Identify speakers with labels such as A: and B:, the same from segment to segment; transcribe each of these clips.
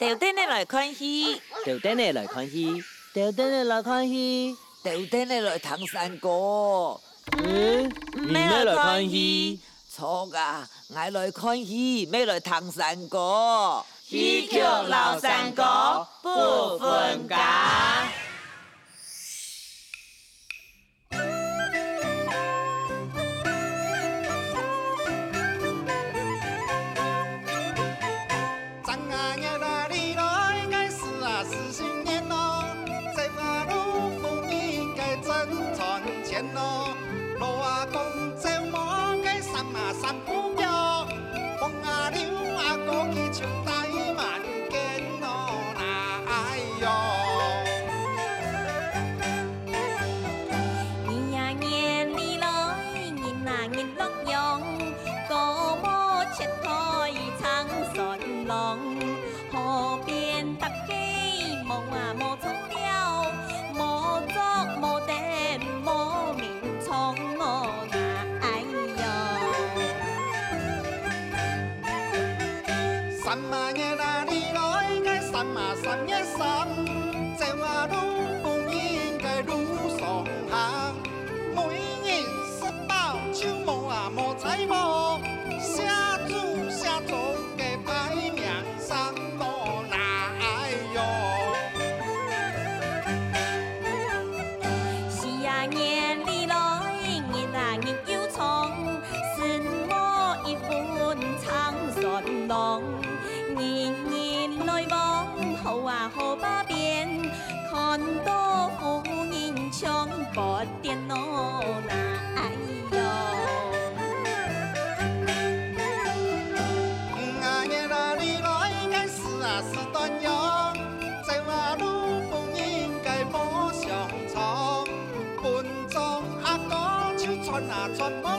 A: 豆丁的来看戏，
B: 豆丁的来看戏，豆丁的来看戏，
A: 豆丁的来唐山歌。
B: 嗯，你咩来看戏？
A: 错噶，我来看戏，咩来唐山歌？戏曲老山歌不分家。
C: cannot Sama 里来个什 ra đi!
D: 的脑来哎哟。
C: 啊呀啦里来，该是啊是端阳，走啊路不应该莫上闯，本庄阿哥就穿啊穿。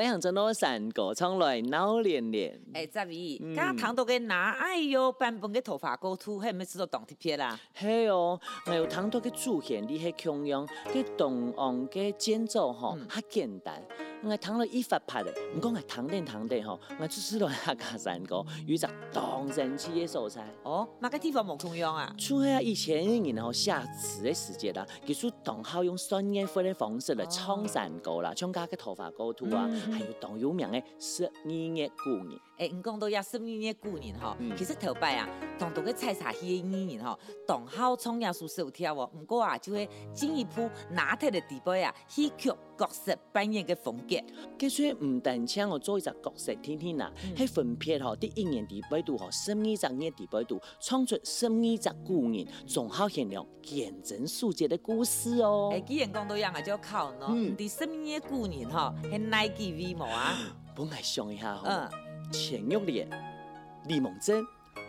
B: 欢迎真多山歌唱来闹连连。
A: 哎，十二，刚刚谈到嘅哪哎哟版本嘅头发构图，系咪知道动贴片啦？
B: 嘿哦，还有谈到嘅主旋律系强样，嘅动昂给建造吼，较简单。我弹了一发拍的，唔讲系弹定弹定吼，我就是来客家山歌，有只当神奇的素材。
A: 哦，哪个地方冇同样啊？
B: 除了以前然后下词的时节啦，其实当好用双音符嘅方式来唱山歌啦，唱加个头发构图啊，嗯、还有当有名嘅十二月过年。
A: 诶、欸，唔讲到也十二月过年吼，嗯、其实头摆啊，当到个采茶戏嘅艺人吼，当好创业是手跳哦，唔过啊，就会进一步拿铁的地位啊，戏曲角色扮演嘅风格。
B: 其实唔单请我做一只角色听听啦，系、嗯、分配吼第一年第八度吼，十二十年第八度，创出十二只过年，仲好现亮见证数节的故事哦。诶、欸，
A: 既然讲到样啊，就靠喏，第十二月过年吼，系哪几位冇啊？
B: 本来想一下吼。
A: 嗯。
B: 钱玉莲、李梦珍、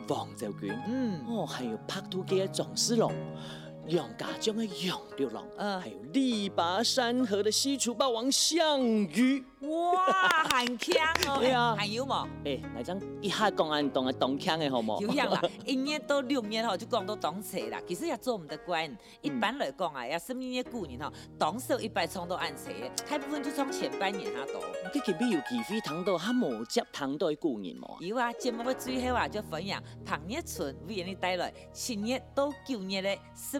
B: 王昭君，
A: 嗯，
B: 哦，还有拍拖嘅张世龙。杨家将的杨六郎，嗯，还有力拔山河的西楚霸王项羽，
A: 哇，很强哦，对啊，还有冇？
B: 哎，来张一下讲安当嘅当腔的好冇？有样啦，
A: 一年到六年吼就讲到当车啦，其实也做唔得惯。一般来讲啊，也十二月过年吼，当时一般冲到按车，大部分就从前半年哈多。
B: 你特别有机会听到哈无接听到嘅过年冇？
A: 有啊，节目嘅最后啊就分享唐月春为你带来七月到九月嘅十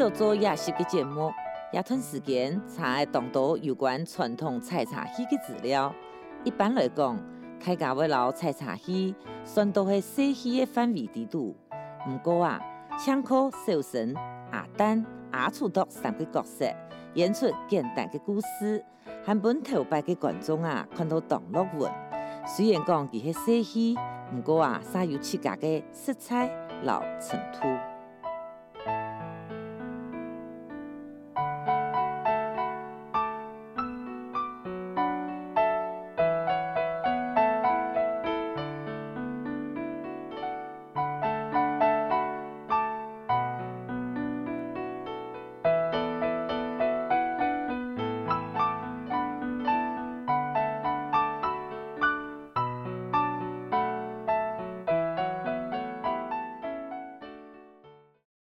A: 到做夜袭嘅节目，也吞时间查当多有关传统采茶戏嘅资料。一般来讲，客家话老采茶戏算都系细戏嘅范围地度。唔过啊，唱歌、小生、阿旦、阿楚独三个角色演出简单嘅故事，还本头摆嘅观众啊看到动乐文。虽然讲佢系细戏，唔过啊，煞有自家嘅色彩老程度。